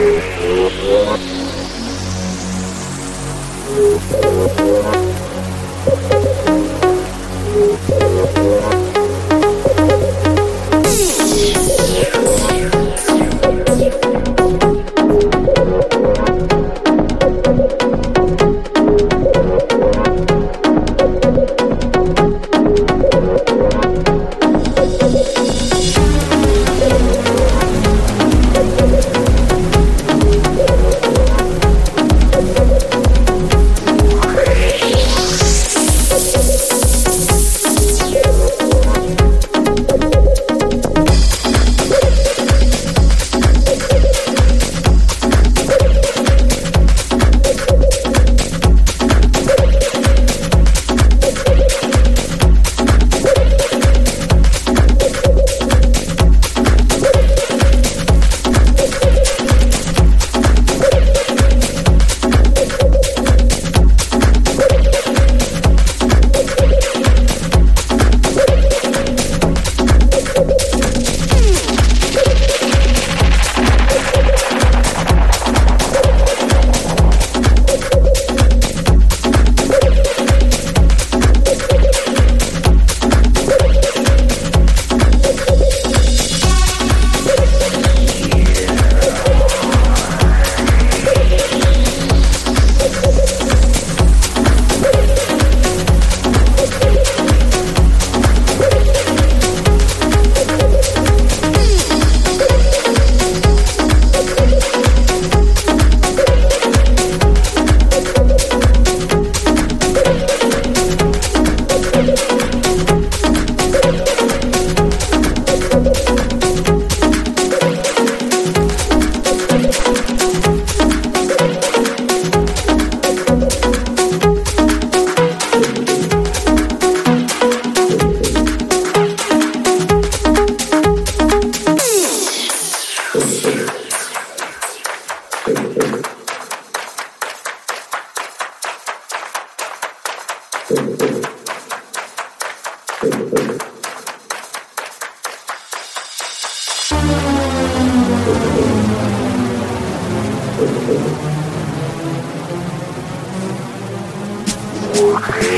Yeah. What?